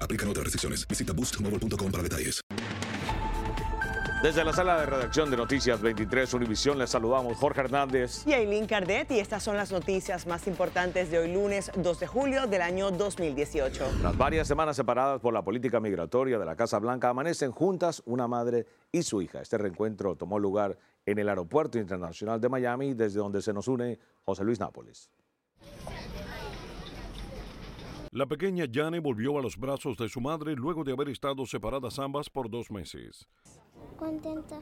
Aplican otras restricciones. Visita boostmobile.com para detalles. Desde la sala de redacción de Noticias 23 Univisión les saludamos Jorge Hernández. Y Aileen Cardet, y estas son las noticias más importantes de hoy lunes 2 de julio del año 2018. Tras varias semanas separadas por la política migratoria de la Casa Blanca, amanecen juntas una madre y su hija. Este reencuentro tomó lugar en el Aeropuerto Internacional de Miami, desde donde se nos une José Luis Nápoles. La pequeña Jane volvió a los brazos de su madre luego de haber estado separadas ambas por dos meses. Contenta.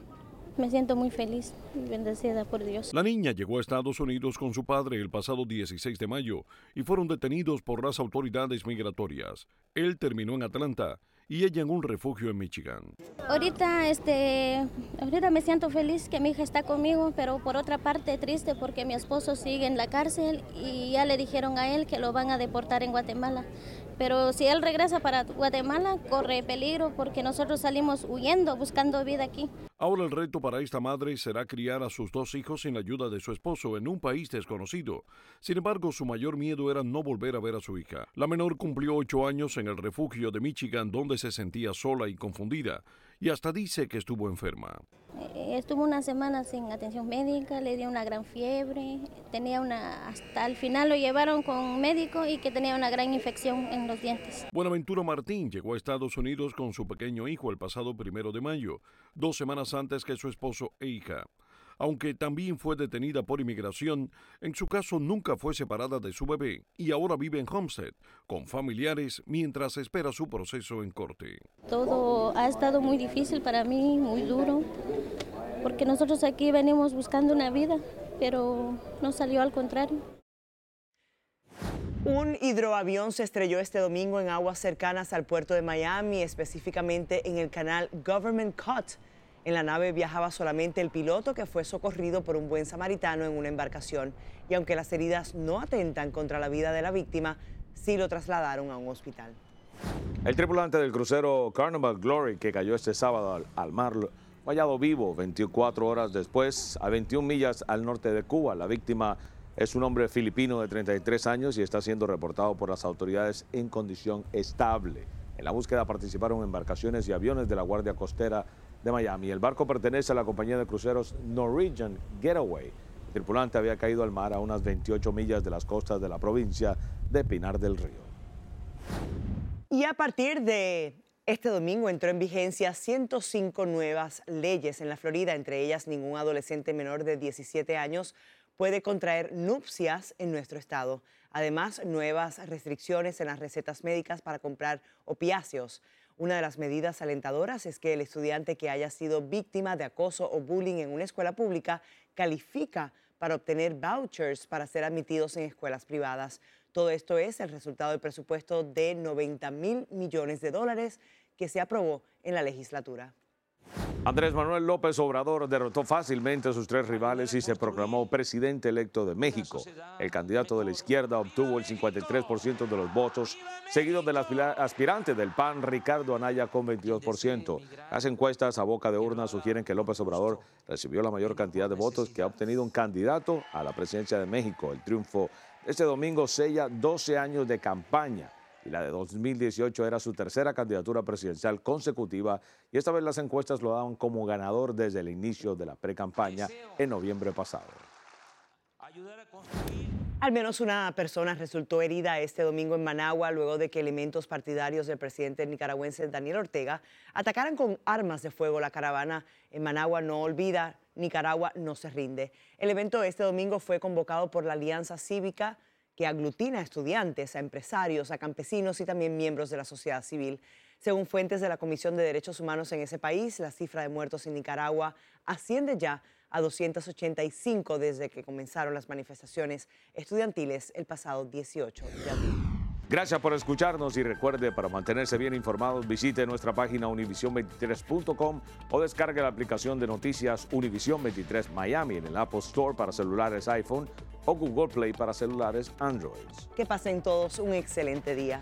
Me siento muy feliz y bendecida por Dios. La niña llegó a Estados Unidos con su padre el pasado 16 de mayo y fueron detenidos por las autoridades migratorias. Él terminó en Atlanta y ella en un refugio en Michigan. Ahorita, este, ahorita me siento feliz que mi hija está conmigo, pero por otra parte triste porque mi esposo sigue en la cárcel y ya le dijeron a él que lo van a deportar en Guatemala. Pero si él regresa para Guatemala, corre peligro porque nosotros salimos huyendo, buscando vida aquí. Ahora el reto para esta madre será criar a sus dos hijos sin la ayuda de su esposo en un país desconocido. Sin embargo, su mayor miedo era no volver a ver a su hija. La menor cumplió ocho años en el refugio de Michigan donde se sentía sola y confundida y hasta dice que estuvo enferma. Eh, Estuvo una semana sin atención médica, le dio una gran fiebre, tenía una, hasta el final lo llevaron con médico y que tenía una gran infección en los dientes. Buenaventura Martín llegó a Estados Unidos con su pequeño hijo el pasado primero de mayo, dos semanas antes que su esposo e hija. Aunque también fue detenida por inmigración, en su caso nunca fue separada de su bebé y ahora vive en Homestead con familiares mientras espera su proceso en corte. Todo ha estado muy difícil para mí, muy duro, porque nosotros aquí venimos buscando una vida, pero no salió al contrario. Un hidroavión se estrelló este domingo en aguas cercanas al puerto de Miami, específicamente en el canal Government Cut. En la nave viajaba solamente el piloto que fue socorrido por un buen samaritano en una embarcación. Y aunque las heridas no atentan contra la vida de la víctima, sí lo trasladaron a un hospital. El tripulante del crucero Carnival Glory, que cayó este sábado al, mar, fue hallado vivo 24 horas después, a 21 millas al norte de Cuba. La víctima es un hombre filipino de 33 años y está siendo reportado por las autoridades en condición estable. En la búsqueda participaron embarcaciones y aviones de la Guardia Costera de Miami. El barco pertenece a la compañía de cruceros Norwegian Getaway. El tripulante había caído al mar a unas 28 millas de las costas de la provincia de Pinar del Río. Y a partir de este domingo entró en vigencia 105 nuevas leyes en la Florida, entre ellas ningún adolescente menor de 17 años puede contraer nupcias en nuestro estado. Además, nuevas restricciones en las recetas médicas para comprar opiáceos. Una de las medidas alentadoras es que el estudiante que haya sido víctima de acoso o bullying en una escuela pública califica para obtener vouchers para ser admitidos en escuelas privadas. Todo esto es el resultado del presupuesto de 90 mil millones de dólares que se aprobó en la legislatura. Andrés Manuel López Obrador derrotó fácilmente a sus tres rivales y se proclamó presidente electo de México. El candidato de la izquierda obtuvo el 53% de los votos, seguido del aspirante del PAN, Ricardo Anaya, con 22%. Las encuestas a boca de urna sugieren que López Obrador recibió la mayor cantidad de votos que ha obtenido un candidato a la presidencia de México. El triunfo este domingo sella 12 años de campaña y la de 2018 era su tercera candidatura presidencial consecutiva y esta vez las encuestas lo daban como ganador desde el inicio de la pre-campaña en noviembre pasado. Al menos una persona resultó herida este domingo en Managua luego de que elementos partidarios del presidente nicaragüense Daniel Ortega atacaran con armas de fuego la caravana en Managua no olvida, Nicaragua no se rinde. El evento este domingo fue convocado por la Alianza Cívica que aglutina a estudiantes, a empresarios, a campesinos y también miembros de la sociedad civil. Según fuentes de la Comisión de Derechos Humanos en ese país, la cifra de muertos en Nicaragua asciende ya a 285 desde que comenzaron las manifestaciones estudiantiles el pasado 18 de abril. Gracias por escucharnos y recuerde, para mantenerse bien informados, visite nuestra página univision23.com o descargue la aplicación de noticias Univision 23 Miami en el Apple Store para celulares iPhone o Google Play para celulares Android. Que pasen todos un excelente día.